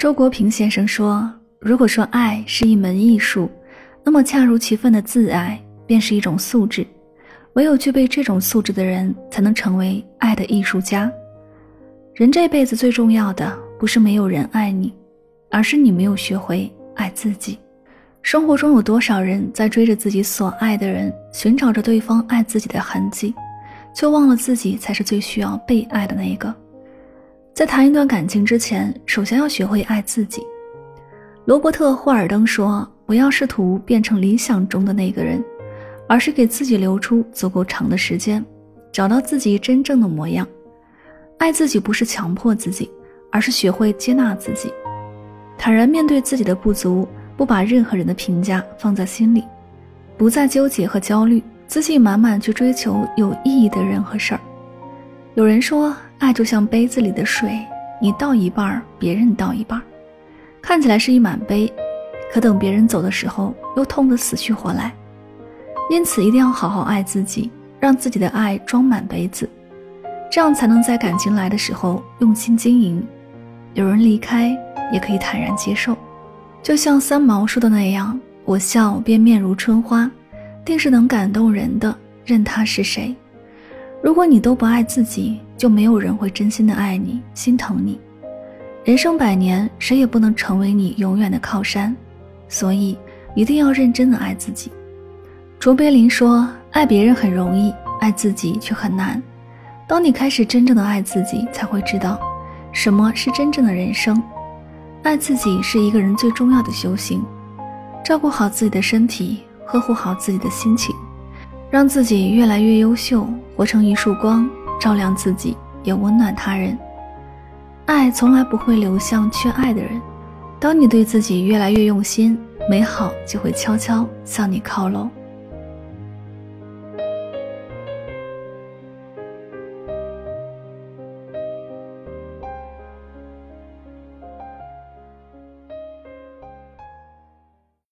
周国平先生说：“如果说爱是一门艺术，那么恰如其分的自爱便是一种素质。唯有具备这种素质的人，才能成为爱的艺术家。人这辈子最重要的，不是没有人爱你，而是你没有学会爱自己。生活中有多少人在追着自己所爱的人，寻找着对方爱自己的痕迹，却忘了自己才是最需要被爱的那一个。”在谈一段感情之前，首先要学会爱自己。罗伯特·霍尔登说：“不要试图变成理想中的那个人，而是给自己留出足够长的时间，找到自己真正的模样。爱自己不是强迫自己，而是学会接纳自己，坦然面对自己的不足，不把任何人的评价放在心里，不再纠结和焦虑，自信满满去追求有意义的人和事儿。”有人说。爱就像杯子里的水，你倒一半，别人倒一半，看起来是一满杯，可等别人走的时候，又痛得死去活来。因此，一定要好好爱自己，让自己的爱装满杯子，这样才能在感情来的时候用心经营。有人离开，也可以坦然接受。就像三毛说的那样：“我笑便面如春花，定是能感动人的，任他是谁。”如果你都不爱自己，就没有人会真心的爱你、心疼你。人生百年，谁也不能成为你永远的靠山，所以一定要认真的爱自己。卓别林说：“爱别人很容易，爱自己却很难。当你开始真正的爱自己，才会知道什么是真正的人生。爱自己是一个人最重要的修行。照顾好自己的身体，呵护好自己的心情。”让自己越来越优秀，活成一束光，照亮自己，也温暖他人。爱从来不会流向缺爱的人。当你对自己越来越用心，美好就会悄悄向你靠拢。